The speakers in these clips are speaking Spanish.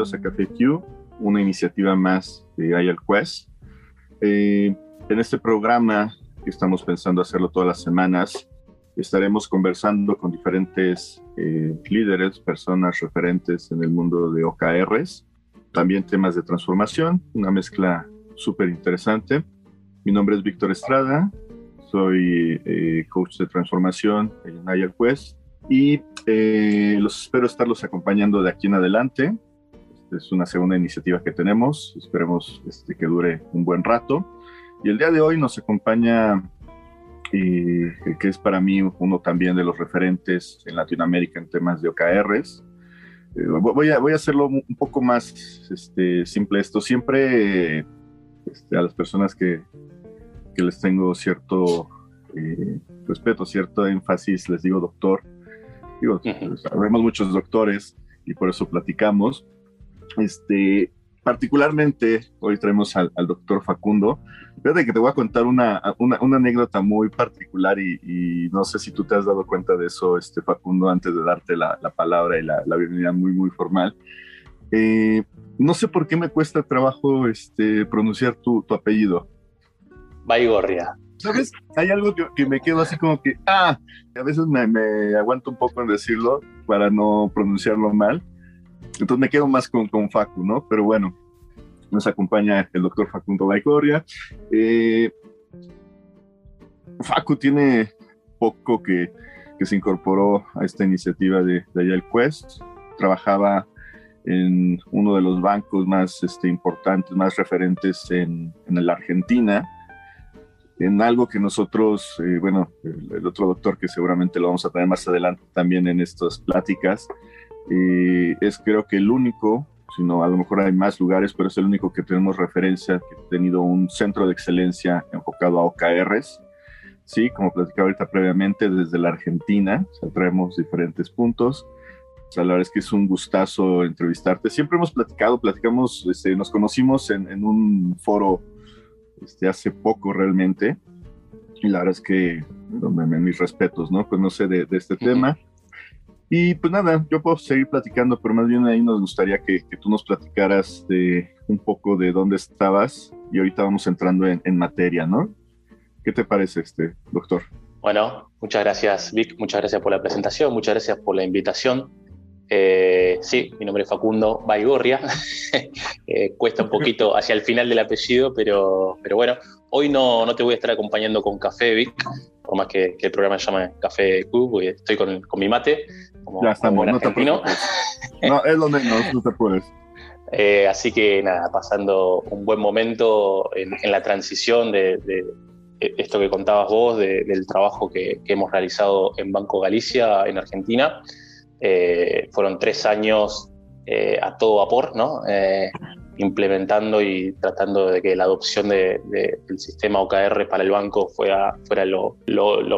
bienvenidos a Café Q, una iniciativa más de IAL Quest. Eh, en este programa que estamos pensando hacerlo todas las semanas, estaremos conversando con diferentes eh, líderes, personas referentes en el mundo de OKRs, también temas de transformación, una mezcla súper interesante. Mi nombre es Víctor Estrada, soy eh, coach de transformación en IAL Quest y eh, los espero estarlos acompañando de aquí en adelante. Es una segunda iniciativa que tenemos, esperemos este, que dure un buen rato. Y el día de hoy nos acompaña, eh, que es para mí uno también de los referentes en Latinoamérica en temas de OKRs. Eh, voy, a, voy a hacerlo un poco más este, simple esto. Siempre este, a las personas que, que les tengo cierto respeto, cierto énfasis, les digo doctor, Digo, sabemos muchos doctores y por eso platicamos. Este, particularmente, hoy traemos al, doctor Facundo. Fíjate que te voy a contar una, una, una anécdota muy particular y, no sé si tú te has dado cuenta de eso, este, Facundo, antes de darte la, la palabra y la, la, bienvenida muy, muy formal. Eh, no sé por qué me cuesta trabajo este, pronunciar tu, tu apellido. Baigorria. ¿Sabes? Hay algo que, me quedo así como que, ah, a veces me, aguanto un poco en decirlo para no pronunciarlo mal. Entonces me quedo más con, con Facu, ¿no? Pero bueno, nos acompaña el doctor Facundo Baicoria. Eh, Facu tiene poco que, que, se incorporó a esta iniciativa de, de Agile Quest. Trabajaba en uno de los bancos más este, importantes, más referentes en, en la Argentina en algo que nosotros, eh, bueno, el, otro doctor que seguramente lo vamos a tener más adelante también en estas pláticas, eh, es creo que el único, sino a lo mejor hay más lugares, pero es el único que tenemos referencia, que ha tenido un centro de excelencia enfocado a OKRs, sí, como platicaba ahorita previamente, desde la Argentina, traemos diferentes puntos. O sea, la verdad es que es un gustazo entrevistarte. Siempre hemos platicado, platicamos, este, nos conocimos en, en un foro este, hace poco realmente. Y la verdad es que mis respetos, ¿no? Conoce de, de este tema. Y pues nada, yo puedo seguir platicando, pero más bien ahí nos gustaría que, que tú nos platicaras de un poco de dónde estabas y ahorita vamos entrando en, en, materia, ¿no? ¿Qué te parece, este doctor? Bueno, muchas gracias, Vic, muchas gracias por la presentación, muchas gracias por la invitación. Eh, sí, mi nombre es Facundo Baigorria. eh, cuesta un poquito hacia el final del apellido, pero, pero bueno, hoy no, no te voy a estar acompañando con café, Vic, por más que, que el programa se llame Café Q, estoy con, con mi mate. Como, ya estamos, no te no, es lo menos, no te puedes. Eh, así que nada, pasando un buen momento en, en la transición de, de, esto que contabas vos, de, del trabajo que, que hemos realizado en Banco Galicia, en Argentina. Eh, fueron tres años eh, a todo vapor, ¿no? Implementando y tratando de que la adopción de, del sistema OKR para el banco fuera, fuera lo,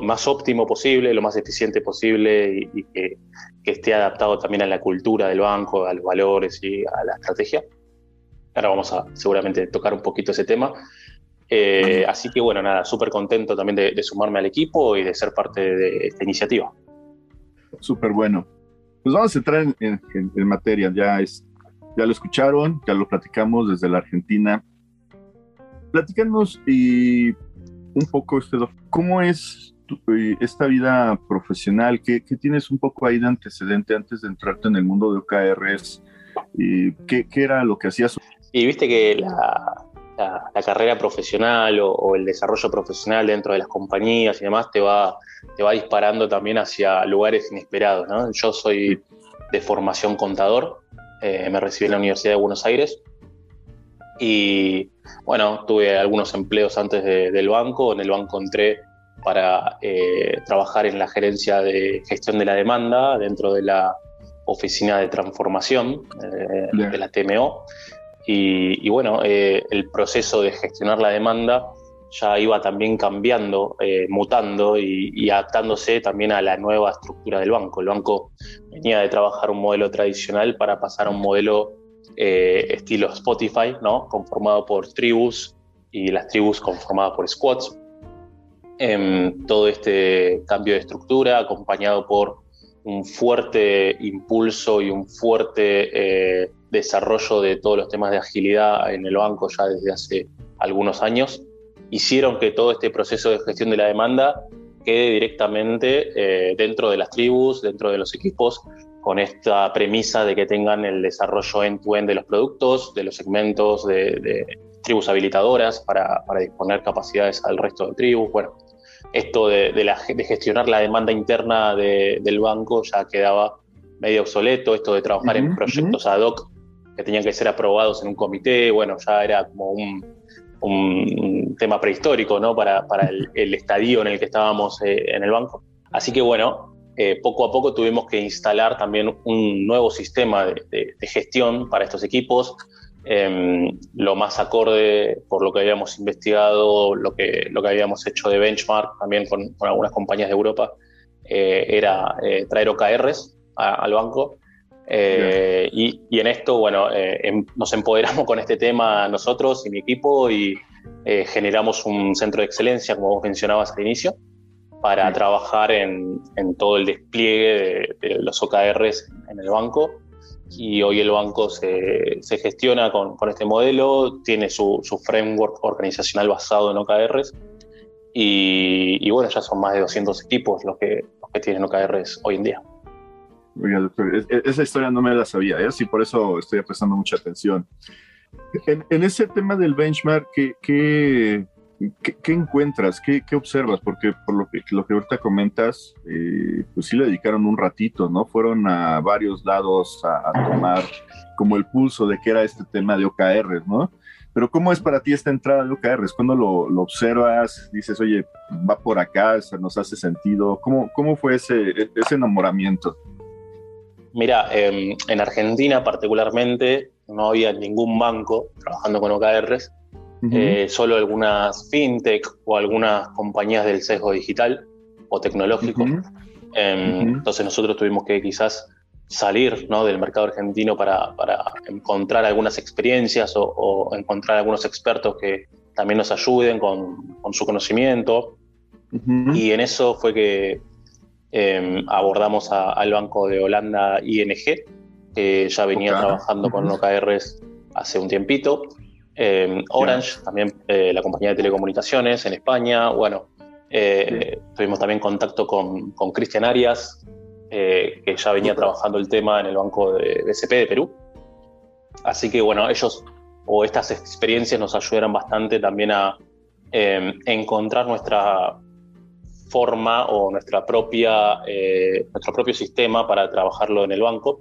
más óptimo posible, lo más eficiente posible y, que, esté adaptado también a la cultura del banco, a los valores y a la estrategia. Ahora vamos a seguramente tocar un poquito ese tema. Eh, así que bueno, nada, súper contento también de, de, sumarme al equipo y de ser parte de esta iniciativa. Súper bueno. Pues vamos a entrar en, en, materia, ya, es, ya lo escucharon, ya lo platicamos desde la Argentina. Platícanos y un poco, este, ¿cómo es tu, esta vida profesional? ¿Qué, ¿Qué, tienes un poco ahí de antecedente antes de entrarte en el mundo de OKRs? ¿Y qué, qué era lo que hacías? Y viste que la, la, la carrera profesional o, o, el desarrollo profesional dentro de las compañías y demás te va, te va disparando también hacia lugares inesperados. ¿no? Yo soy de formación contador, eh, me recibí en la Universidad de Buenos Aires y bueno, tuve algunos empleos antes de, del banco. En el banco entré para eh, trabajar en la gerencia de gestión de la demanda dentro de la oficina de transformación eh, de la TMO. Y, y bueno, eh, el proceso de gestionar la demanda ya iba también cambiando, eh, mutando y, y, adaptándose también a la nueva estructura del banco. El banco venía de trabajar un modelo tradicional para pasar a un modelo eh, estilo Spotify, ¿no? conformado por tribus y las tribus conformadas por squads. Eh, todo este cambio de estructura acompañado por un fuerte impulso y un fuerte eh, desarrollo de todos los temas de agilidad en el banco ya desde hace algunos años, hicieron que todo este proceso de gestión de la demanda quede directamente eh, dentro de las tribus, dentro de los equipos, con esta premisa de que tengan el desarrollo end-to-end de los productos, de los segmentos, de, tribus habilitadoras para, disponer capacidades al resto de tribus. Bueno, esto de, gestionar la demanda interna del banco ya quedaba medio obsoleto, esto de trabajar en proyectos ad hoc que tenían que ser aprobados en un comité, bueno, ya era como un, tema prehistórico ¿no? para, el, estadio en el que estábamos eh, en el banco. Así que bueno, eh, poco a poco tuvimos que instalar también un nuevo sistema de, gestión para estos equipos, em, lo más acorde por lo que habíamos investigado, lo que, lo que habíamos hecho de benchmark también con, algunas compañías de Europa, eh, era traer OKRs al banco eh, y, en esto, bueno, eh, em, nos empoderamos con este tema nosotros y mi equipo y eh, generamos un centro de excelencia, como vos mencionabas al inicio, para trabajar en, todo el despliegue de, los OKRs en el banco. Y hoy el banco se, gestiona con, este modelo, tiene su, framework organizacional basado en OKRs. Y, bueno, ya son más de 200 equipos los que, los que tienen OKRs hoy en día. Oiga, doctor, esa historia no me la sabía, ¿eh? sí, por eso estoy prestando mucha atención. En, ese tema del benchmark, ¿qué, encuentras? ¿Qué, ¿Qué, observas? Porque por lo que, lo que ahorita comentas, eh, pues sí le dedicaron un ratito, ¿no? Fueron a varios lados a, tomar como el pulso de qué era este tema de OKR, ¿no? Pero ¿cómo es para ti esta entrada de OKRs? ¿Cuándo lo, observas? Dices, oye, va por acá, nos hace sentido. ¿Cómo, cómo fue ese, ese enamoramiento? Mira, em, en Argentina particularmente no había ningún banco trabajando con OKRs, eh, solo algunas fintech o algunas compañías del sesgo digital o tecnológico. Em, entonces nosotros tuvimos que quizás salir ¿no? del mercado argentino para, encontrar algunas experiencias o, encontrar algunos expertos que también nos ayuden con, con su conocimiento. Y en eso fue que Em, abordamos al banco de Holanda ING, que ya venía trabajando con OKRs hace un tiempito. Em, Orange, también eh, la compañía de telecomunicaciones en España. Bueno, eh, tuvimos también contacto con, con Cristian Arias, eh, que ya venía trabajando el tema en el banco de BCP de Perú. Así que bueno, ellos o estas experiencias nos ayudaron bastante también a em, encontrar nuestra forma o nuestra propia, eh, nuestro propio sistema para trabajarlo en el banco.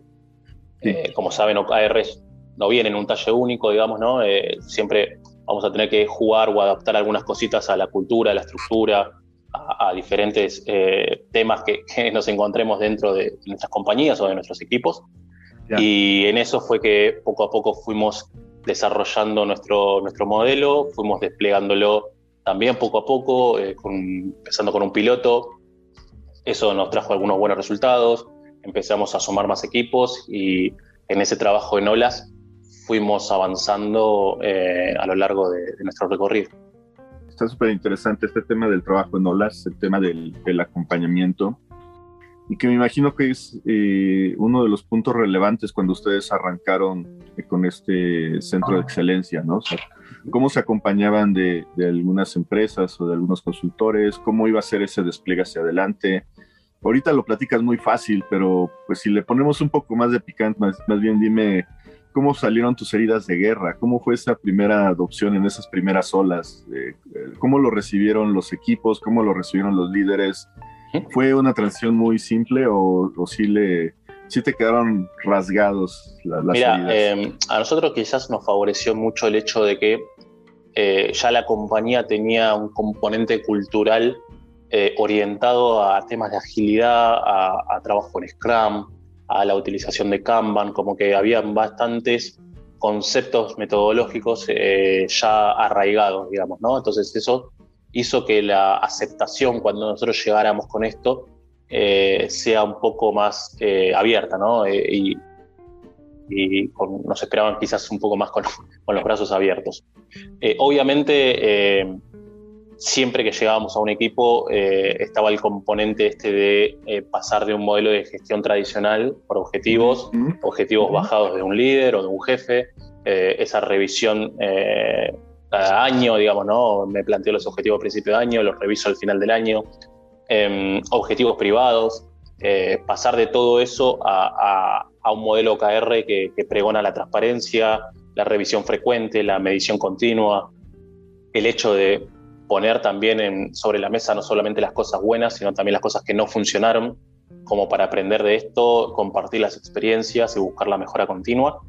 Eh, como saben, OKRs no vienen en un talle único, digamos, ¿no? Eh, siempre vamos a tener que jugar o adaptar algunas cositas a la cultura, a la estructura, a, diferentes temas que, nos encontremos dentro de nuestras compañías o de nuestros equipos. Y en eso fue que poco a poco fuimos desarrollando nuestro, nuestro modelo, fuimos desplegándolo también poco a poco, eh, empezando con un piloto. Eso nos trajo algunos buenos resultados. Empezamos a sumar más equipos y en ese trabajo en olas fuimos avanzando eh, a lo largo de, nuestro recorrido. Está súper interesante este tema del trabajo en olas, el tema del, acompañamiento, y que me imagino que es eh, uno de los puntos relevantes cuando ustedes arrancaron con este centro de excelencia, ¿no? cómo se acompañaban de, algunas empresas o de algunos consultores, cómo iba a ser ese despliegue hacia adelante. Ahorita lo platicas muy fácil, pero pues si le ponemos un poco más de picante, más, bien dime cómo salieron tus heridas de guerra, cómo fue esa primera adopción en esas primeras olas, eh, cómo lo recibieron los equipos, cómo lo recibieron los líderes. ¿Fue una transición muy simple o, o sí le, sí te quedaron rasgados las, Mira, eh, a nosotros quizás nos favoreció mucho el hecho de que eh, ya la compañía tenía un componente cultural eh, orientado a temas de agilidad, a, trabajo en Scrum, a la utilización de Kanban, como que había bastantes conceptos metodológicos ya arraigados, digamos, ¿no? Entonces eso hizo que la aceptación cuando nosotros llegáramos con esto eh, sea un poco más eh, abierta, ¿no? Eh, y, nos esperaban quizás un poco más con, los brazos abiertos. obviamente, siempre que llegábamos a un equipo eh, estaba el componente este de eh, pasar de un modelo de gestión tradicional por objetivos, objetivos bajados de un líder o de un jefe, eh, esa revisión cada año, digamos, ¿no? Me planteo los objetivos a principio de año, los reviso al final del año, em, objetivos privados, pasar de todo eso a, un modelo OKR que, que pregona la transparencia, la revisión frecuente, la medición continua, el hecho de poner también sobre la mesa no solamente las cosas buenas, sino también las cosas que no funcionaron, como para aprender de esto, compartir las experiencias y buscar la mejora continua.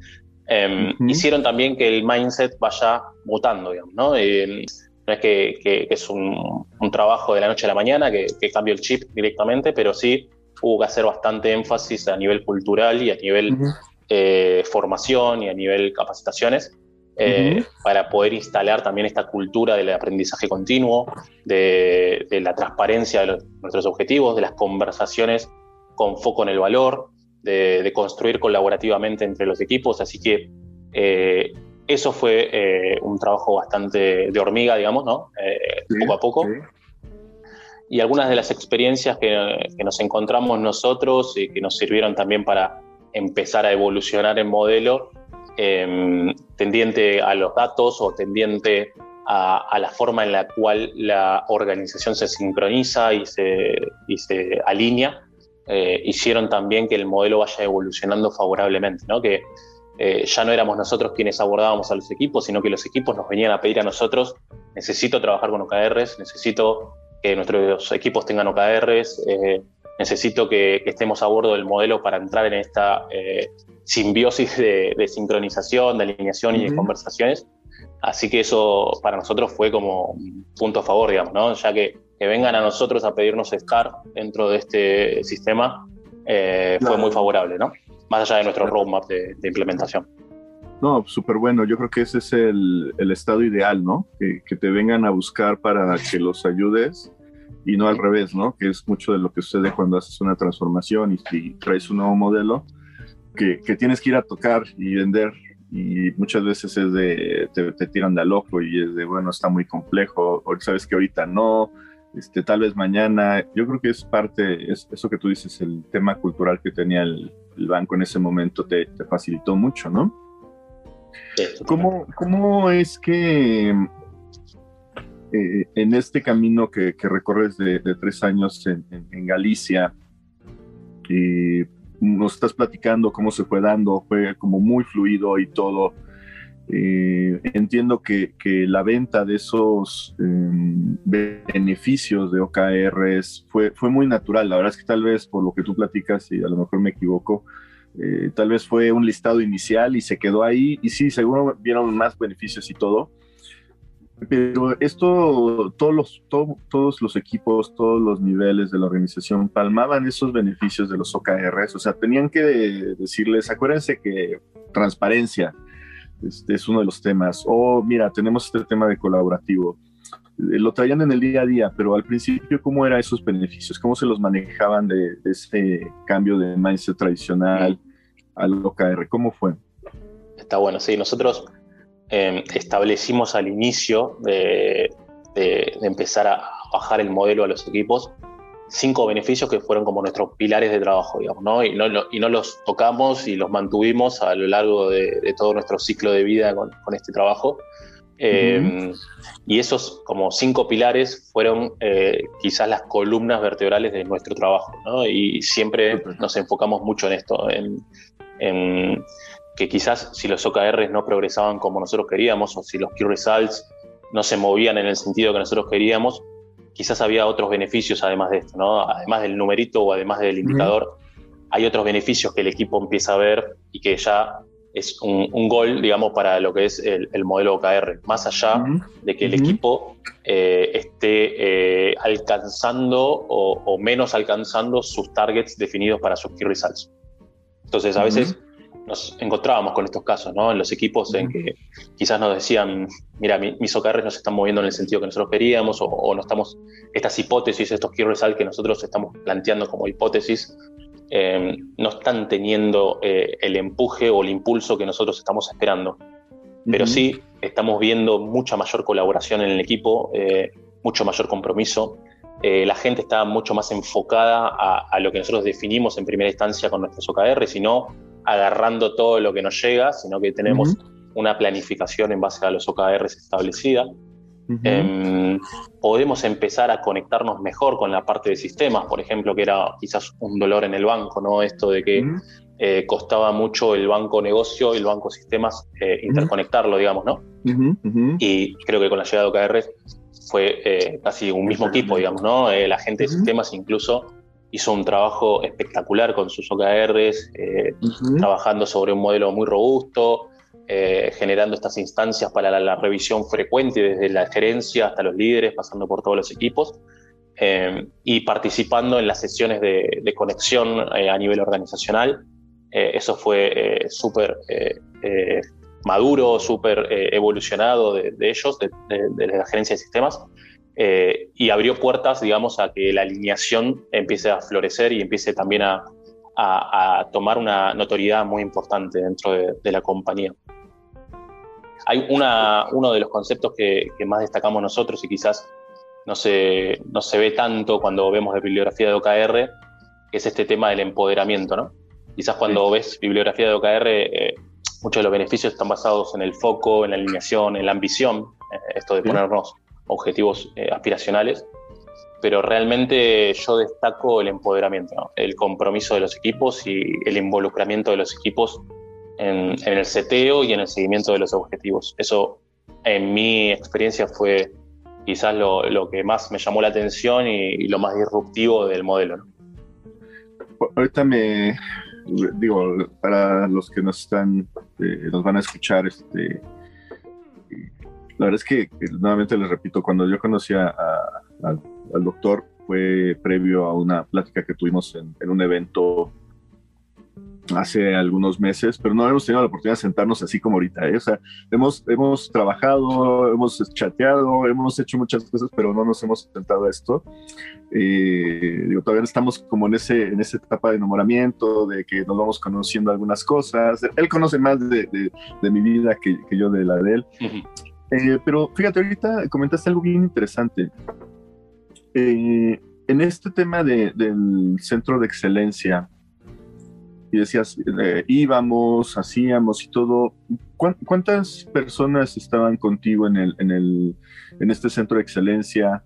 Em, hicieron también que el mindset vaya mutando, digamos, ¿no? Eh, no es que, es un, trabajo de la noche a la mañana, que, que cambie el chip directamente, pero sí hubo que hacer bastante énfasis a nivel cultural y a nivel eh, formación y a nivel capacitaciones eh, para poder instalar también esta cultura del aprendizaje continuo, de, la transparencia de nuestros objetivos, de las conversaciones con foco en el valor, de, construir colaborativamente entre los equipos. Así que eh, eso fue eh, un trabajo bastante de hormiga, digamos, ¿no? poco a poco. Y algunas de las experiencias que, que nos encontramos nosotros y que nos sirvieron también para empezar a evolucionar el modelo Em, tendiente a los datos o tendiente a, la forma en la cual la organización se sincroniza y se, se alinea, eh, hicieron también que el modelo vaya evolucionando favorablemente, ¿no? que eh, ya no éramos nosotros quienes abordábamos a los equipos, sino que los equipos nos venían a pedir a nosotros, necesito trabajar con OKRs, necesito que nuestros equipos tengan OKRs, eh, necesito que, estemos a bordo del modelo para entrar en esta simbiosis de, sincronización, de alineación y de conversaciones. Así que eso para nosotros fue como un punto a favor, digamos, ¿no? Ya que, que vengan a nosotros a pedirnos estar dentro de este sistema eh, fue muy favorable, ¿no? Más allá de nuestro roadmap de, implementación. No, súper bueno. Yo creo que ese es el, el estado ideal, ¿no? Que, que, te vengan a buscar para que los ayudes y no al revés, ¿no? Que es mucho de lo que sucede cuando haces una transformación y, si traes un nuevo modelo que, tienes que ir a tocar y vender y muchas veces es de, te, tiran de a loco y es de, bueno, está muy complejo, o sabes que ahorita no, este, tal vez mañana. Yo creo que es parte, es, eso que tú dices, el tema cultural que tenía el, banco en ese momento te, facilitó mucho, ¿no? ¿Cómo, ¿Cómo, es que eh, en este camino que, recorres de, tres años en, Galicia, nos estás platicando cómo se fue dando, fue como muy fluido y todo. Eh, entiendo que, que, la venta de esos em, beneficios de OKRs fue, fue muy natural. La verdad es que tal vez por lo que tú platicas, y a lo mejor me equivoco, eh, tal vez fue un listado inicial y se quedó ahí. Y sí, seguro vieron más beneficios y todo, pero esto, todos los, todos los equipos, todos los niveles de la organización palmaban esos beneficios de los OKRs, o sea, tenían que decirles, acuérdense que transparencia es uno de los temas, o mira, tenemos este tema de colaborativo, eh, lo traían en el día a día, pero al principio, ¿cómo eran esos beneficios? ¿Cómo se los manejaban de, ese cambio de mindset tradicional al OKR? ¿Cómo fue? Está bueno, sí, nosotros Em, establecimos al inicio de, empezar a bajar el modelo a los equipos cinco beneficios que fueron como nuestros pilares de trabajo, digamos, ¿no? Y, no, y no los tocamos y los mantuvimos a lo largo de, todo nuestro ciclo de vida con, este trabajo. Em, y esos como cinco pilares fueron eh, quizás las columnas vertebrales de nuestro trabajo, ¿no? Y siempre nos enfocamos mucho en esto, en, en que quizás si los OKRs no progresaban como nosotros queríamos o si los key results no se movían en el sentido que nosotros queríamos, quizás había otros beneficios además de esto, ¿no? Además del numerito o además del indicador, hay otros beneficios que el equipo empieza a ver y que ya es un, gol, digamos, para lo que es el, modelo OKR, más allá de que el equipo eh, esté eh, alcanzando o, o, menos alcanzando sus targets definidos para sus key results. Entonces, a veces nos encontrábamos con estos casos, ¿no? En los equipos en que quizás nos decían, mira, mis OKRs no se están moviendo en el sentido que nosotros queríamos, o, no estamos, estas hipótesis, estos key results que nosotros estamos planteando como hipótesis, eh, no están teniendo eh, el empuje o el impulso que nosotros estamos esperando. Pero sí estamos viendo mucha mayor colaboración en el equipo, eh, mucho mayor compromiso. La gente está mucho más enfocada a, lo que nosotros definimos en primera instancia con nuestros OKR, sino agarrando todo lo que nos llega, sino que tenemos una planificación en base a los OKRs establecida. Em, podemos empezar a conectarnos mejor con la parte de sistemas, por ejemplo, que era quizás un dolor en el banco, ¿no? Esto de que eh, costaba mucho el banco negocio y el banco sistemas eh, interconectarlo, digamos, ¿no? Y creo que con la llegada de OKR fue eh, casi un mismo equipo, digamos, ¿no? la gente de sistemas incluso hizo un trabajo espectacular con sus OKRs, trabajando sobre un modelo muy robusto, eh, generando estas instancias para la, revisión frecuente desde la gerencia hasta los líderes, pasando por todos los equipos, eh, y participando en las sesiones de, conexión eh, a nivel organizacional. eso fue súper maduro, súper evolucionado de, ellos, de, la gerencia de sistemas, y abrió puertas, digamos, a que la alineación empiece a florecer y empiece también a, a, tomar una notoriedad muy importante dentro de, la compañía. Hay una, uno de los conceptos que, más destacamos nosotros y quizás no se, no se ve tanto cuando vemos la bibliografía de OKR, que es este tema del empoderamiento. ¿no? Quizás cuando ves bibliografía de OKR, eh, muchos de los beneficios están basados en el foco, en la alineación, en la ambición, eh, esto de ponernos objetivos eh, aspiracionales pero realmente yo destaco el empoderamiento, el compromiso de los equipos y el involucramiento de los equipos en, el seteo y en el seguimiento de los objetivos. Eso, en mi experiencia, fue quizás lo, que más me llamó la atención y, lo más disruptivo del modelo. Ahorita me digo, para los que nos están, eh, nos van a escuchar, este, la verdad es que, nuevamente les repito, cuando yo conocía a, al doctor fue previo a una plática que tuvimos en, un evento hace algunos meses, pero no hemos tenido la oportunidad de sentarnos así como ahorita. ¿eh? O sea, hemos, hemos trabajado, hemos chateado, hemos hecho muchas cosas, pero no nos hemos sentado a esto. Eh, digo, todavía estamos como en, ese, en esa etapa de enamoramiento, de que nos vamos conociendo algunas cosas. Él conoce más de, de, mi vida que, que, yo de la de él. Eh, pero fíjate, ahorita comentaste algo bien interesante. Eh, en este tema del centro de excelencia, y decías, eh, íbamos, hacíamos y todo, ¿cuántas personas estaban contigo en, el, en, el, en este centro de excelencia?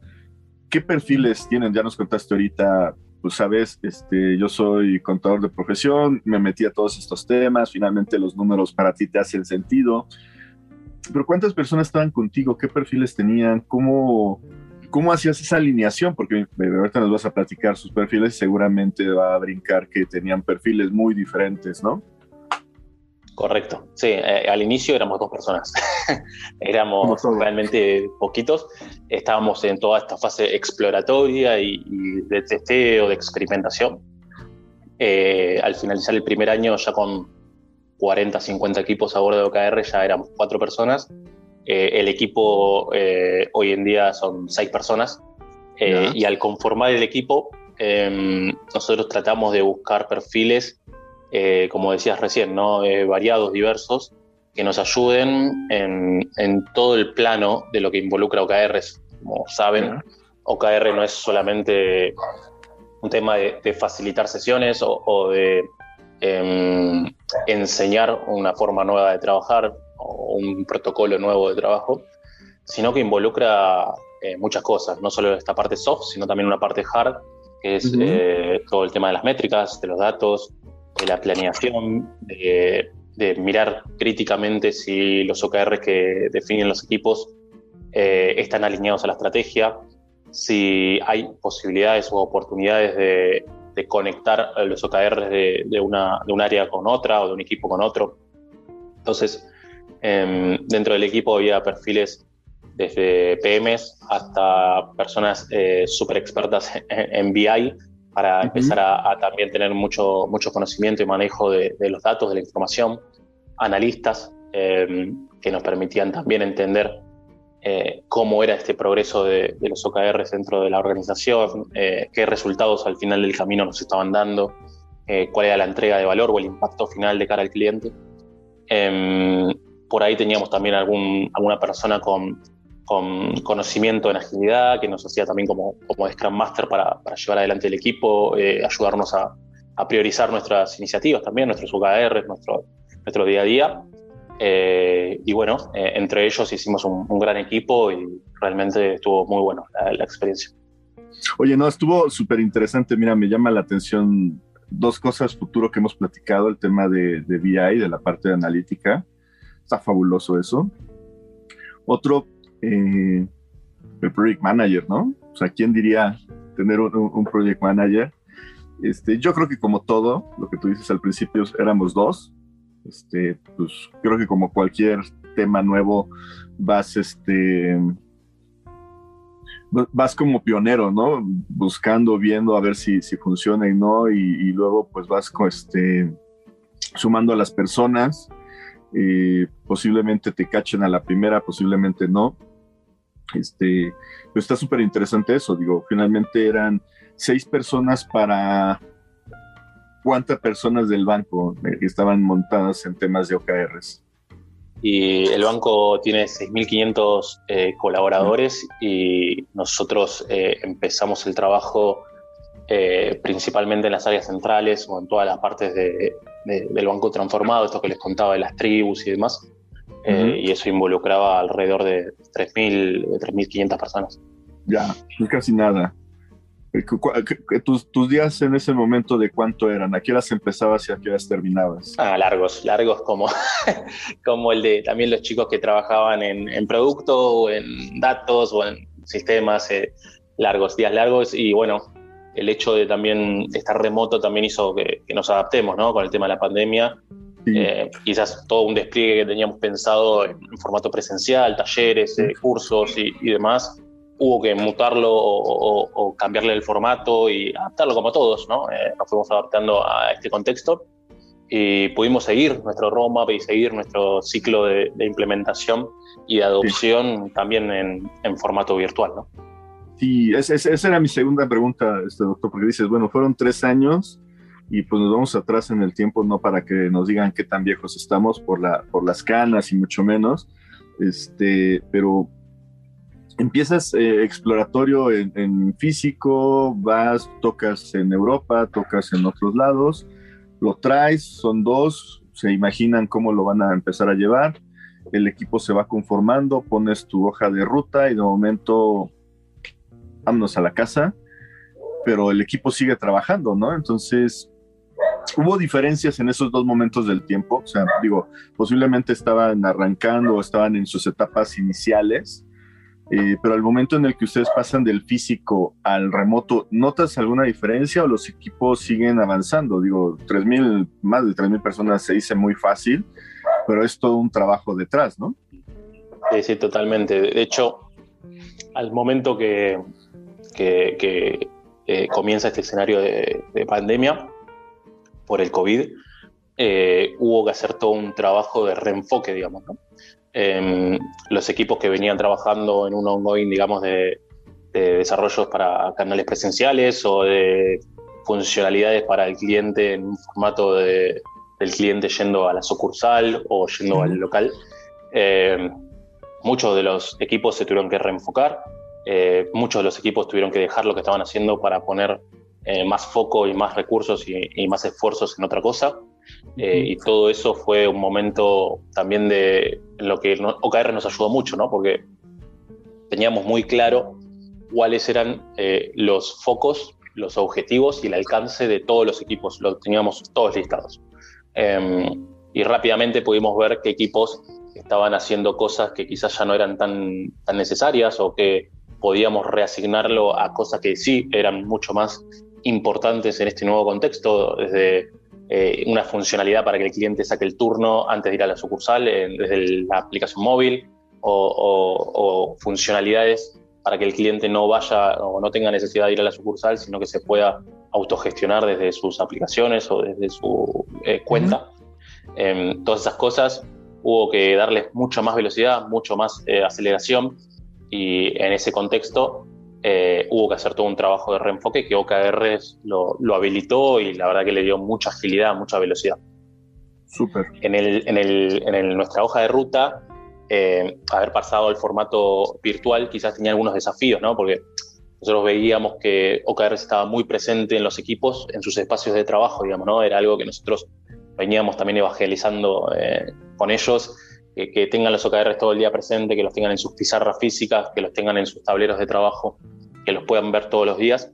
¿Qué perfiles tienen? Ya nos contaste ahorita, pues sabes, este, yo soy contador de profesión, me metí a todos estos temas, finalmente los números para ti te hacen sentido. Pero ¿cuántas personas estaban contigo? ¿Qué perfiles tenían? ¿Cómo, ¿Cómo hacías esa alineación? Porque ahorita nos vas a platicar sus perfiles, seguramente va a brincar que tenían perfiles muy diferentes, ¿no? Correcto, sí, eh, al inicio éramos dos personas, éramos realmente poquitos, estábamos en toda esta fase exploratoria y, de testeo, de experimentación. Eh, al finalizar el primer año ya con 40, 50 equipos a bordo de OKR ya éramos cuatro personas eh, el equipo eh, hoy en día son seis personas eh, y al conformar el equipo em, nosotros tratamos de buscar perfiles, como decías recién, ¿no? variados, diversos, que nos ayuden en, todo el plano de lo que involucra OKRs. Como saben, OKR no es solamente un tema de, facilitar sesiones o de em, enseñar una forma nueva de trabajar, o un protocolo nuevo de trabajo, sino que involucra eh, muchas cosas, no solo esta parte soft, sino también una parte hard, que es eh, todo el tema de las métricas, de los datos, de la planeación, de, mirar críticamente si los OKR que definen los equipos eh, están alineados a la estrategia, si hay posibilidades o oportunidades de, conectar los OKR de, de, una, de un área con otra o de un equipo con otro. Entonces, Em, dentro del equipo había perfiles desde PMs hasta personas eh, súper expertas en, BI para empezar a, también tener mucho, mucho conocimiento y manejo de, los datos, de la información, analistas em, que nos permitían también entender eh, cómo era este progreso de, los OKRs dentro de la organización, eh, qué resultados al final del camino nos estaban dando, cuál era la entrega de valor o el impacto final de cara al cliente. Em, por ahí teníamos también algún, alguna persona con, con conocimiento en agilidad, que nos hacía también como, como Scrum Master para, para llevar adelante el equipo, eh, ayudarnos a, a, priorizar nuestras iniciativas también, nuestros UKR, nuestro, nuestro día a día. Eh, y bueno, eh, entre ellos hicimos un, un, gran equipo y realmente estuvo muy bueno la, la experiencia. Oye, no, estuvo súper interesante. Mira, me llama la atención dos cosas futuro que hemos platicado, el tema de, de BI, de la parte de analítica. Está fabuloso eso. Otro, eh, el project manager, ¿no? O sea, ¿quién diría tener un, un, project manager? Este, yo creo que como todo, lo que tú dices al principio, éramos dos. Este, pues creo que como cualquier tema nuevo, vas, este, vas como pionero, ¿no? Buscando, viendo a ver si, si funciona y no, y, luego pues vas este, sumando a las personas, eh, posiblemente te cachen a la primera, posiblemente no. Este, pero está súper interesante eso, digo, finalmente eran seis personas para cuántas personas del banco que estaban montadas en temas de OKRs y el banco tiene 6.500 eh, colaboradores y nosotros eh, empezamos el trabajo eh, principalmente en las áreas centrales o en todas las partes de, de, del banco transformado, esto que les contaba de las tribus y demás, uh -huh. y eso involucraba alrededor de 3.500 personas. Ya, casi nada. ¿Tus, tus, días en ese momento de cuánto eran? ¿A qué horas empezabas y a qué horas terminabas? Ah, largos, largos como, como el de también los chicos que trabajaban en, en producto o en datos o en sistemas, eh, largos, días largos y bueno, el hecho de también estar remoto también hizo que, que nos adaptemos, ¿no? Con el tema de la pandemia. Sí. Eh, quizás todo un despliegue que teníamos pensado en, en formato presencial, talleres, eh, cursos y, y demás, hubo que mutarlo o, o, o, cambiarle el formato y adaptarlo como todos, ¿no? Eh, nos fuimos adaptando a este contexto y pudimos seguir nuestro roadmap y seguir nuestro ciclo de, de implementación y de adopción sí. también en, en, formato virtual, ¿no? Sí, es, es, esa era mi segunda pregunta, este doctor, porque dices, bueno, fueron tres años y pues nos vamos atrás en el tiempo, no para que nos digan qué tan viejos estamos por, la, por las canas y mucho menos, este, pero empiezas eh, exploratorio en, en, físico, vas, tocas en Europa, tocas en otros lados, lo traes, son dos, se imaginan cómo lo van a empezar a llevar, el equipo se va conformando, pones tu hoja de ruta y de momento vámonos a la casa, pero el equipo sigue trabajando, ¿no? Entonces, hubo diferencias en esos dos momentos del tiempo, o sea, digo, posiblemente estaban arrancando o estaban en sus etapas iniciales, eh, pero al momento en el que ustedes pasan del físico al remoto, ¿notas alguna diferencia o los equipos siguen avanzando? Digo, 3.000, más de 3.000 personas se dice muy fácil, pero es todo un trabajo detrás, ¿no? Sí, sí, totalmente. De hecho, al momento que, eh, comienza este escenario de, de, pandemia por el COVID, eh, hubo que hacer todo un trabajo de reenfoque, digamos, ¿no? Eh, los equipos que venían trabajando en un ongoing, digamos, de, de, desarrollos para canales presenciales o de funcionalidades para el cliente en un formato de, del cliente yendo a la sucursal o yendo al local. Eh, muchos de los equipos se tuvieron que reenfocar, eh, muchos de los equipos tuvieron que dejar lo que estaban haciendo para poner eh, más foco y más recursos y, y, más esfuerzos en otra cosa. Eh, y todo eso fue un momento también de lo que OKR nos ayudó mucho, ¿no? Porque teníamos muy claro cuáles eran eh, los focos, los objetivos y el alcance de todos los equipos. Lo teníamos todos listados. Eh, y rápidamente pudimos ver qué equipos estaban haciendo cosas que quizás ya no eran tan, tan necesarias o que podíamos reasignarlo a cosas que sí eran mucho más importantes en este nuevo contexto, desde eh, una funcionalidad para que el cliente saque el turno antes de ir a la sucursal eh, desde la aplicación móvil o, o, o, funcionalidades para que el cliente no vaya o no tenga necesidad de ir a la sucursal, sino que se pueda autogestionar desde sus aplicaciones o desde su eh, cuenta. Uh -huh. todas esas cosas hubo que darles mucha más velocidad, mucho más eh, aceleración y en ese contexto eh, hubo que hacer todo un trabajo de reenfoque que OKR lo, lo, habilitó y la verdad que le dio mucha agilidad, mucha velocidad. Súper. En, el, en, el, en el, nuestra hoja de ruta haber pasado al formato virtual quizás tenía algunos desafíos, ¿no? Porque nosotros veíamos que OKR estaba muy presente en los equipos, en sus espacios de trabajo, digamos, ¿no? Era algo que nosotros veníamos también evangelizando eh, con ellos, que tengan los OKR todo el día presente, que los tengan en sus pizarras físicas, que los tengan en sus tableros de trabajo, que los puedan ver todos los días.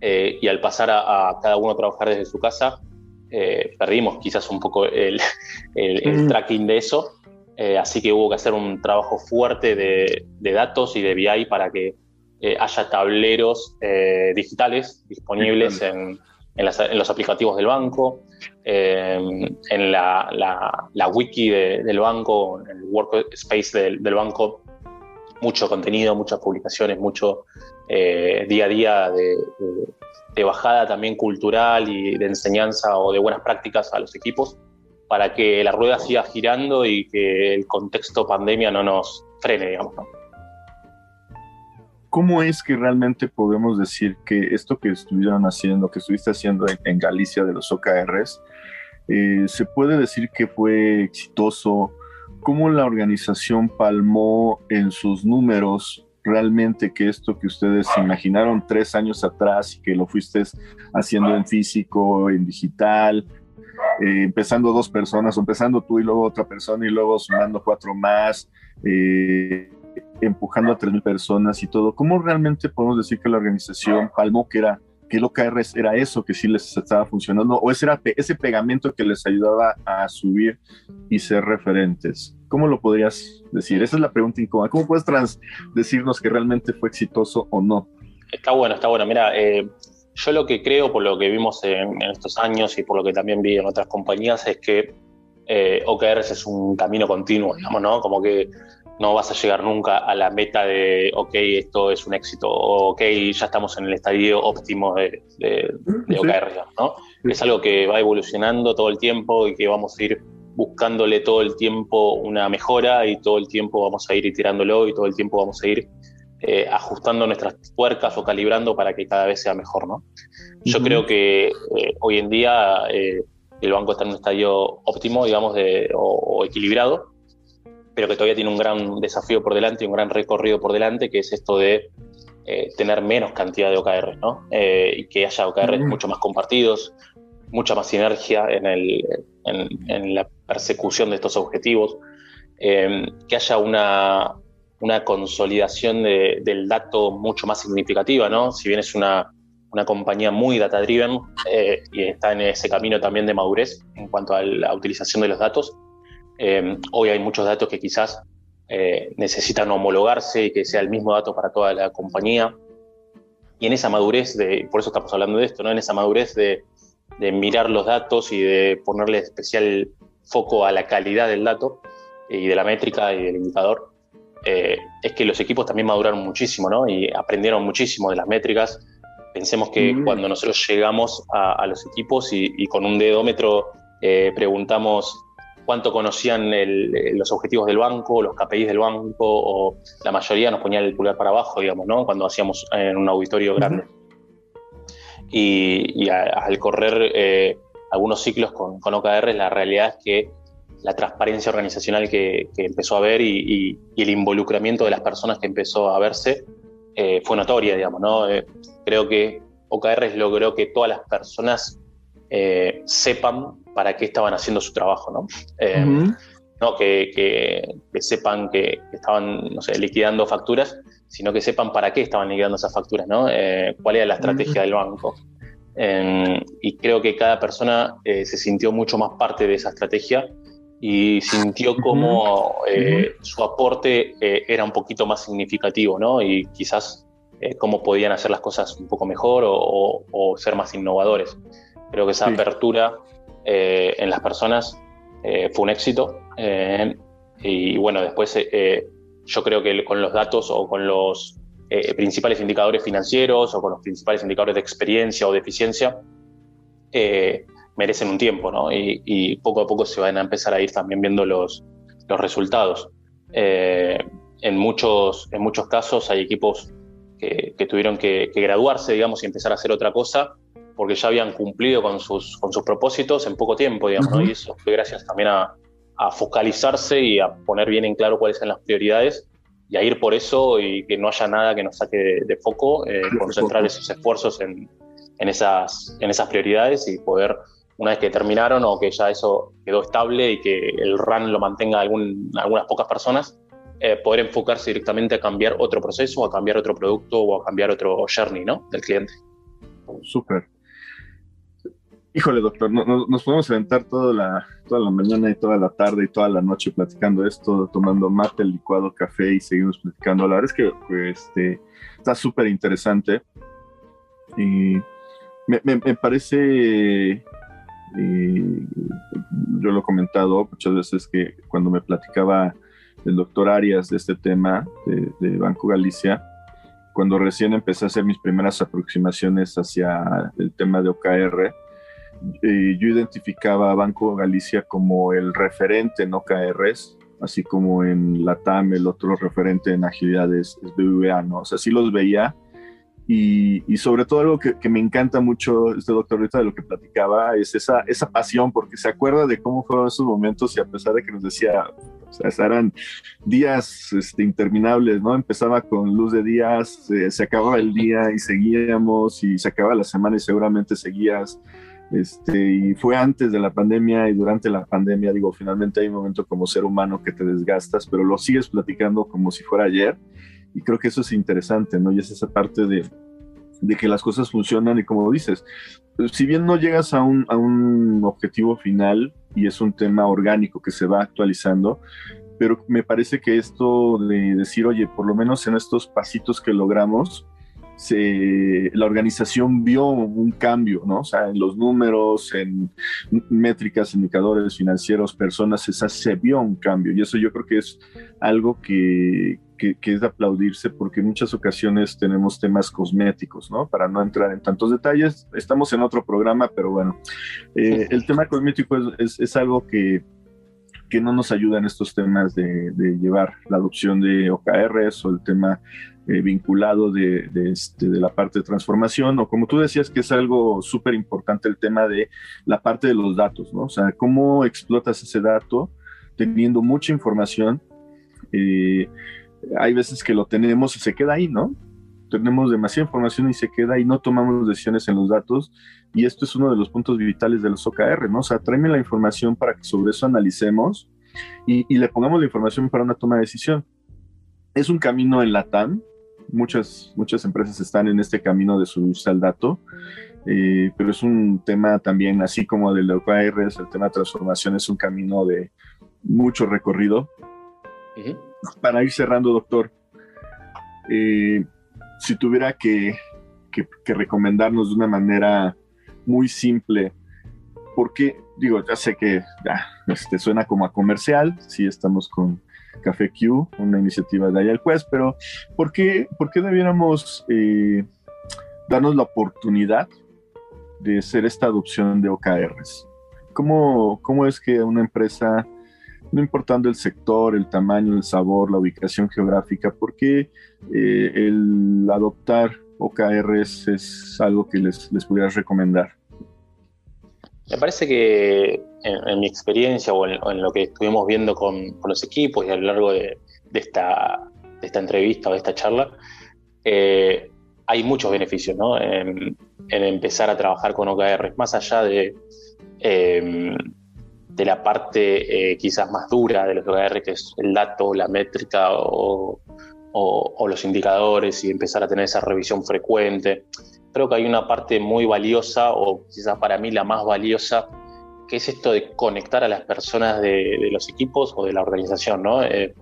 Eh, y al pasar a, cada uno a trabajar desde su casa, eh, perdimos quizás un poco el, el, tracking de eso. así que hubo que hacer un trabajo fuerte de, de datos y de BI para que eh, haya tableros eh, digitales disponibles en, los aplicativos del banco, eh, en la, wiki del banco, en el workspace del, del, banco, mucho contenido, muchas publicaciones, mucho día a día de, bajada también cultural y de enseñanza o de buenas prácticas a los equipos para que la rueda siga girando y que el contexto pandemia no nos frene, digamos. ¿no? ¿cómo es que realmente podemos decir que esto que estuvieron haciendo, que estuviste haciendo en, Galicia de los OKRs, eh, se puede decir que fue exitoso? ¿Cómo la organización palmó en sus números realmente que esto que ustedes imaginaron tres años atrás y que lo fuiste haciendo en físico, en digital, eh, empezando dos personas, empezando tú y luego otra persona y luego sumando cuatro más, eh, empujando a 3.000 personas y todo, ¿cómo realmente podemos decir que la organización palmó que era que el OKR era eso que sí les estaba funcionando o ese era ese pegamento que les ayudaba a subir y ser referentes? ¿Cómo lo podrías decir? Esa es la pregunta incómoda. ¿Cómo puedes trans decirnos que realmente fue exitoso o no? Está bueno, está bueno. Mira, eh, yo lo que creo, por lo que vimos en, estos años y por lo que también vi en otras compañías, es que eh, OKRs es un camino continuo, digamos, ¿no? Como que no vas a llegar nunca a la meta de, ok, esto es un éxito, o ok, ya estamos en el estadio óptimo de, de, OKR, ¿no? Es algo que va evolucionando todo el tiempo y que vamos a ir buscándole todo el tiempo una mejora y todo el tiempo vamos a ir itirándolo y todo el tiempo vamos a ir eh, ajustando nuestras puercas o calibrando para que cada vez sea mejor, ¿no? Yo creo que eh, hoy en día eh, el banco está en un estadio óptimo, digamos, de, o equilibrado, pero que todavía tiene un gran desafío por delante y un gran recorrido por delante, que es esto de tener menos cantidad de OKR, ¿no? Y que haya OKR mucho más compartidos, mucha más sinergia en, el, en, la persecución de estos objetivos, eh, que haya una, una consolidación del dato mucho más significativa, ¿no? Si bien es una, una compañía muy data-driven y está en ese camino también de madurez en cuanto a la utilización de los datos, eh, hoy hay muchos datos que quizás eh, necesitan homologarse y que sea el mismo dato para toda la compañía. Y en esa madurez, de, por eso estamos hablando de esto, ¿no? en esa madurez de, mirar los datos y de ponerle especial foco a la calidad del dato y de la métrica y del indicador, eh, es que los equipos también maduraron muchísimo ¿no? y aprendieron muchísimo de las métricas. Pensemos que mm. cuando nosotros llegamos a, los equipos y, con un dedómetro preguntamos cuánto conocían los objetivos del banco, los KPIs del banco, o la mayoría nos ponían el pulgar para abajo, digamos, ¿no? Cuando hacíamos en un auditorio grande. Y, al correr eh, algunos ciclos con, con, OKR, la realidad es que la transparencia organizacional que, empezó a ver y, el involucramiento de las personas que empezó a verse eh, fue notoria, digamos, ¿no? Eh, creo que OKR logró que todas las personas sepan para qué estaban haciendo su trabajo, ¿no? No que, sepan que, estaban, no sé, liquidando facturas, sino que sepan para qué estaban liquidando esas facturas, ¿no? Eh, cuál era la estrategia del banco. y creo que cada persona eh, se sintió mucho más parte de esa estrategia y sintió como su aporte era un poquito más significativo, ¿no? Y quizás cómo podían hacer las cosas un poco mejor o, o ser más innovadores. Creo que esa apertura eh, en las personas eh, fue un éxito. Eh, y bueno, después yo creo que con los datos o con los principales indicadores financieros o con los principales indicadores de experiencia o de eficiencia, merecen un tiempo, ¿no? Y, poco a poco se van a empezar a ir también viendo los, los resultados. en, muchos, en muchos casos hay equipos que, tuvieron que, que, graduarse, digamos, y empezar a hacer otra cosa porque ya habían cumplido con sus, con sus propósitos en poco tiempo, digamos, y eso fue gracias también a, a focalizarse y a poner bien en claro cuáles son las prioridades y a ir por eso y que no haya nada que nos saque de, foco, eh, concentrar esos esfuerzos en, en, esas, en esas prioridades y poder, una vez que terminaron o que ya eso quedó estable y que el run lo mantenga algún, algunas pocas personas, eh, poder enfocarse directamente a cambiar otro proceso, a cambiar otro producto o a cambiar otro journey ¿no? del cliente. Súper. Híjole, doctor, nos podemos aventar toda la, toda la mañana y toda la tarde y toda la noche platicando esto, tomando mate, licuado, café y seguimos platicando. La verdad es que este, está súper interesante y me, parece, yo lo he comentado muchas veces que cuando me platicaba el doctor Arias de este tema de, de Banco Galicia, cuando recién empecé a hacer mis primeras aproximaciones hacia el tema de OKR, eh, yo identificaba a Banco Galicia como el referente en OKRs, así como en la TAM el otro referente en agilidades es BVA, ¿no? O sea, sí los veía. Y, sobre todo algo que, me encanta mucho este doctor ahorita de lo que platicaba es esa, esa pasión, porque se acuerda de cómo fueron esos momentos y a pesar de que nos decía, o sea, eran días este, interminables, ¿no? Empezaba con luz de días, se acababa el día y seguíamos y se acababa la semana y seguramente seguías este, y fue antes de la pandemia y durante la pandemia, digo, finalmente hay un momento como ser humano que te desgastas, pero lo sigues platicando como si fuera ayer. Y creo que eso es interesante, ¿no? Y es esa parte de, de que las cosas funcionan y como dices, si bien no llegas a un, a un objetivo final y es un tema orgánico que se va actualizando, pero me parece que esto de decir, oye, por lo menos en estos pasitos que logramos, se, la organización vio un cambio, ¿no? O sea, en los números, en métricas, indicadores financieros, personas, se vio un cambio. Y eso yo creo que es algo que, que, es de aplaudirse porque en muchas ocasiones tenemos temas cosméticos, ¿no? Para no entrar en tantos detalles, estamos en otro programa, pero bueno, eh, el tema cosmético es, es, algo que, que no nos ayuda en estos temas de, de, llevar la adopción de OKRs o el tema eh, vinculado de, este, de, la parte de transformación, o como tú decías, que es algo súper importante el tema de la parte de los datos, ¿no? O sea, cómo explotas ese dato teniendo mucha información. Eh, hay veces que lo tenemos y se queda ahí, ¿no? Tenemos demasiada información y se queda y no tomamos decisiones en los datos. Y esto es uno de los puntos vitales de los OKR, ¿no? O sea, tráeme la información para que sobre eso analicemos y, y le pongamos la información para una toma de decisión. Es un camino en la TAM, muchas, muchas empresas están en este camino de subirse al dato, eh, pero es un tema también, así como del OKRs, el tema de transformación es un camino de mucho recorrido. Para ir cerrando, doctor, eh, si tuviera que, que, recomendarnos de una manera muy simple, porque, digo, ya sé que este, suena como a comercial, si estamos con Café Q, una iniciativa de Ayal Quest, pero ¿por qué, por qué debiéramos eh, darnos la oportunidad de hacer esta adopción de OKRs? ¿Cómo, ¿Cómo es que una empresa, no importando el sector, el tamaño, el sabor, la ubicación geográfica, por qué eh, el adoptar OKRs es algo que les, les pudieras recomendar? Me parece que en, mi experiencia o en, lo que estuvimos viendo con, los equipos y a lo largo de, esta, esta, entrevista o de esta charla, eh, hay muchos beneficios ¿no? en, empezar a trabajar con OKR, más allá de, em, de la parte eh, quizás más dura de los OKR, que es el dato, la métrica o, o los indicadores y empezar a tener esa revisión frecuente creo que hay una parte muy valiosa, o quizás para mí la más valiosa, que es esto de conectar a las personas de, los equipos o de la organización, ¿no? Eh,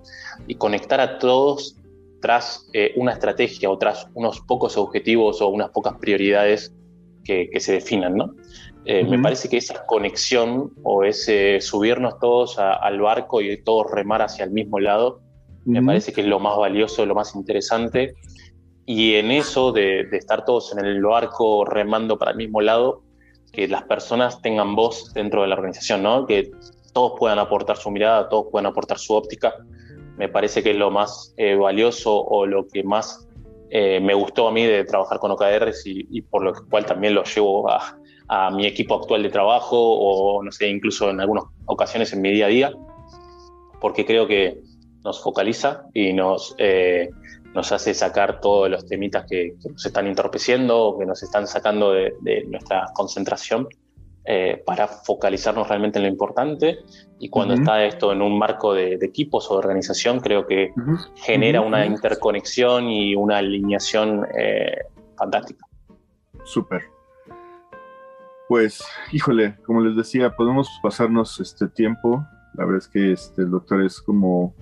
y conectar a todos tras eh, una estrategia o tras unos pocos objetivos o unas pocas prioridades que, se definan, ¿no? Eh, me parece que esa conexión o ese subirnos todos al barco y todos remar hacia el mismo lado, me parece que es lo más valioso, lo más interesante. Y en eso de, estar todos en el barco remando para el mismo lado, que las personas tengan voz dentro de la organización, ¿no? que todos puedan aportar su mirada, todos puedan aportar su óptica, me parece que es lo más eh, valioso o lo que más eh, me gustó a mí de trabajar con OKRs y, por lo cual también lo llevo a, mi equipo actual de trabajo o, no sé, incluso en algunas ocasiones en mi día a día. porque creo que nos focaliza y nos, eh, nos hace sacar todos los temitas que, nos están entorpeciendo o que nos están sacando de, nuestra concentración eh, para focalizarnos realmente en lo importante. Y cuando está esto en un marco de, equipos o de organización, creo que genera una interconexión y una alineación eh, fantástica. Súper. Pues, híjole, como les decía, podemos pasarnos este tiempo. La verdad es que este, el doctor es como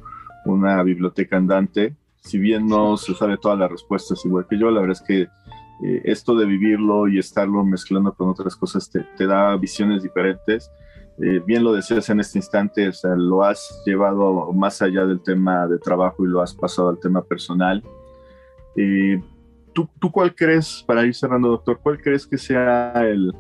una biblioteca andante. Si bien no se sabe todas las respuestas igual que yo, la verdad es que eh, esto de vivirlo y estarlo mezclando con otras cosas te, da visiones diferentes. Eh, bien lo decías en este instante, o sea, lo has llevado más allá del tema de trabajo y lo has pasado al tema personal. Eh, ¿tú, ¿tú, cuál crees, para ir cerrando, doctor, cuál crees que sea el,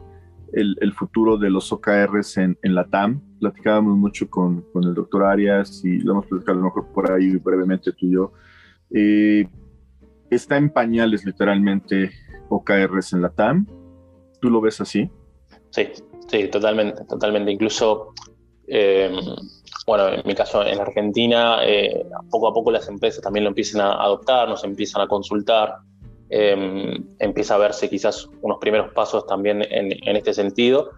el, futuro de los OKRs en, en la TAM? Platicábamos mucho con, con, el doctor Arias y lo hemos platicado a lo mejor por ahí brevemente tú y yo. está en pañales literalmente OKRs en la TAM. ¿Tú lo ves así? Sí, sí, totalmente, totalmente. Incluso, eh, bueno, en mi caso en Argentina, eh, poco a poco las empresas también lo empiezan a adoptar, nos empiezan a consultar, eh, empieza a verse quizás unos primeros pasos también en, este sentido,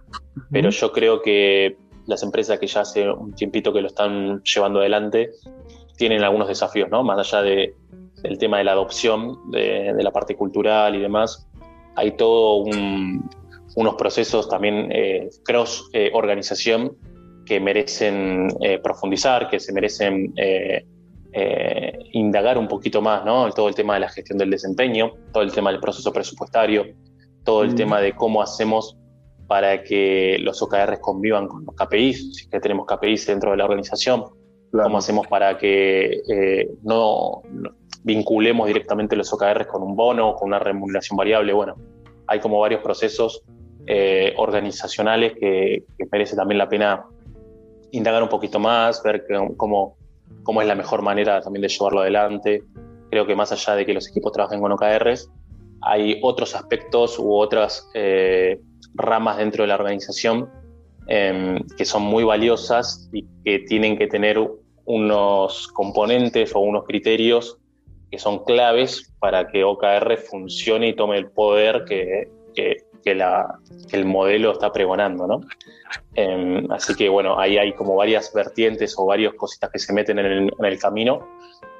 pero yo creo que las empresas que ya hace un tiempito que lo están llevando adelante tienen algunos desafíos, ¿no? Más allá de, del tema de la adopción, de, la parte cultural y demás, hay todo unos procesos también eh, cross eh, organización que merecen eh, profundizar, que se merecen indagar un poquito más, ¿no? Todo el tema de la gestión del desempeño, todo el tema del proceso presupuestario, todo el mm. tema de cómo hacemos para que los OKRs convivan con los KPIs, si que tenemos KPIs dentro de la organización, cómo hacemos para que no, vinculemos directamente los OKRs con un bono, con una remuneración variable. Bueno, hay como varios procesos eh, organizacionales que, merece también la pena indagar un poquito más, ver cómo, cómo es la mejor manera también de llevarlo adelante. Creo que más allá de que los equipos trabajen con OKRs, hay otros aspectos u otras eh, ramas dentro de la organización em, que son muy valiosas y que tienen que tener unos componentes o unos criterios que son claves para que OKR funcione y tome el poder que, el modelo está pregonando, ¿no? Em, así que bueno, ahí hay como varias vertientes o varias cositas que se meten en el, camino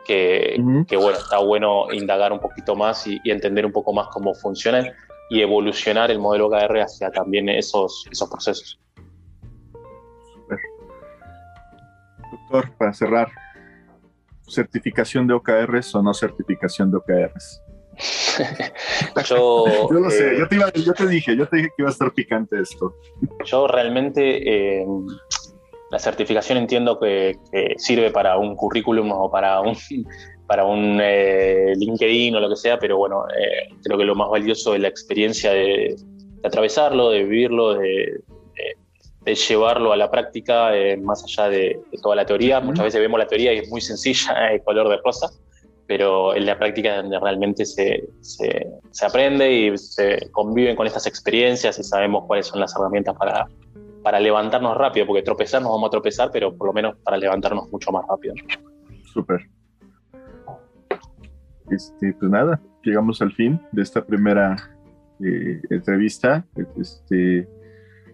que, bueno, está bueno indagar un poquito más y, entender un poco más cómo funcionan y evolucionar el modelo OKR hacia también esos, esos procesos. Doctor, para cerrar, certificación de OKRs o no certificación de OKRs? yo, yo lo sé, eh, yo, te dije, yo te dije que iba a estar picante esto. Yo realmente eh, la certificación entiendo que, sirve para un currículum o para un, para un eh, LinkedIn o lo que sea, pero bueno, creo que lo más valioso es la experiencia de, de atravesarlo, de vivirlo, de, de llevarlo a la práctica eh, más allá de, toda la teoría. Muchas veces vemos la teoría y es muy sencilla, es color de rosa, pero en la práctica es donde realmente se, se, aprende y se conviven con estas experiencias y sabemos cuáles son las herramientas para, para levantarnos rápido, porque tropezar nos vamos a tropezar, pero por lo menos para levantarnos mucho más rápido. Súper. Este, pues nada, llegamos al fin de esta primera eh, entrevista. Este,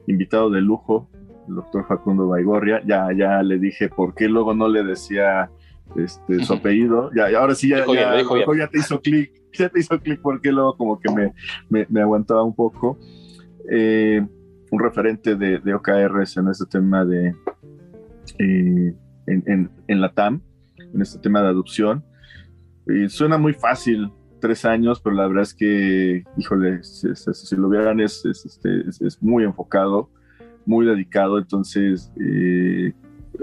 invitado de lujo, el doctor Facundo Baigorria. Ya, ya le dije por qué luego no le decía este, su apellido. Ya, ahora sí, ya, ya, te hizo clic, ya te hizo clic porque luego como que me, me, aguantaba un poco. Eh, un referente de, de, OKRs en este tema de eh, en, en, la TAM, en este tema de adopción. Y suena muy fácil tres años, pero la verdad es que, híjole, si, lo vieran es, este, es, muy enfocado, muy dedicado, entonces eh,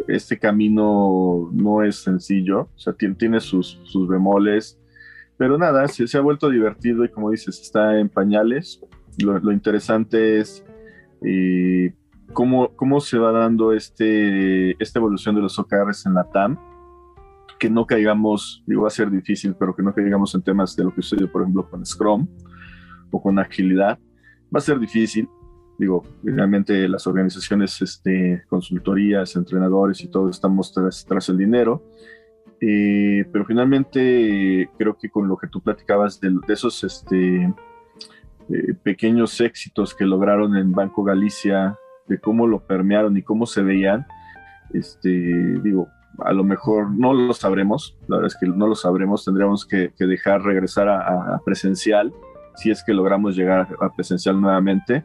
este camino no es sencillo, o sea, tiene, tiene sus, sus, bemoles, pero nada, se, se, ha vuelto divertido y como dices, está en pañales. Lo, interesante es eh, cómo, cómo se va dando este, esta evolución de los OKRs en la TAM que no caigamos, digo, va a ser difícil, pero que no caigamos en temas de lo que sucedió, por ejemplo, con Scrum o con agilidad. Va a ser difícil, digo, realmente las organizaciones, este, consultorías, entrenadores y todo estamos tras, tras el dinero. Eh, pero finalmente creo que con lo que tú platicabas de, esos este, eh, pequeños éxitos que lograron en Banco Galicia, de cómo lo permearon y cómo se veían, este, digo, a lo mejor no lo sabremos, la verdad es que no lo sabremos, tendríamos que, dejar regresar a, presencial, si es que logramos llegar a presencial nuevamente,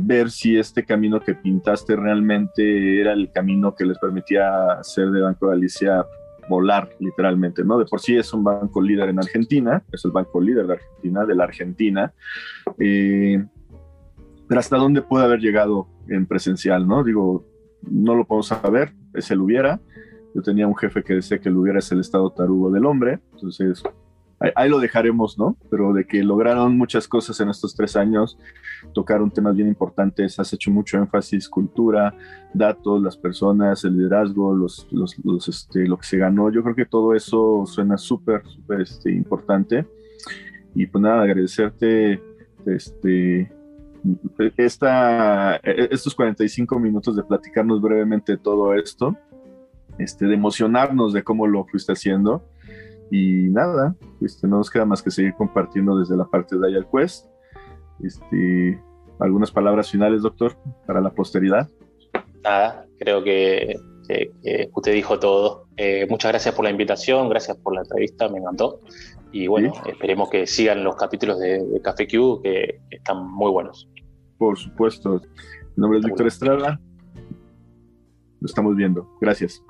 ver si este camino que pintaste realmente era el camino que les permitía hacer de Banco Galicia volar literalmente, ¿no? De por sí es un banco líder en Argentina, es el banco líder de Argentina, de la Argentina, eh, pero hasta dónde puede haber llegado en presencial, ¿no? Digo, no lo podemos saber, es el hubiera. Yo tenía un jefe que decía que el hubiera es el estado tarugo del hombre, entonces ahí, lo dejaremos, ¿no? Pero de que lograron muchas cosas en estos tres años, tocaron temas bien importantes, has hecho mucho énfasis, cultura, datos, las personas, el liderazgo, los, este, lo que se ganó. Yo creo que todo eso suena súper, súper este, importante. Y pues nada, agradecerte este, esta, estos 45 minutos de platicarnos brevemente todo esto, este, de emocionarnos de cómo lo fuiste haciendo y nada, este, no nos queda más que seguir compartiendo desde la parte de Ayal Quest. Este, ¿Algunas palabras finales, doctor, para la posteridad? Nada, creo que, usted dijo todo. Eh, muchas gracias por la invitación, gracias por la entrevista, me encantó. Y bueno, esperemos que sigan los capítulos de, Café Q, que, están muy buenos. Por supuesto. Mi nombre es Víctor Estrada. Lo estamos viendo. Gracias.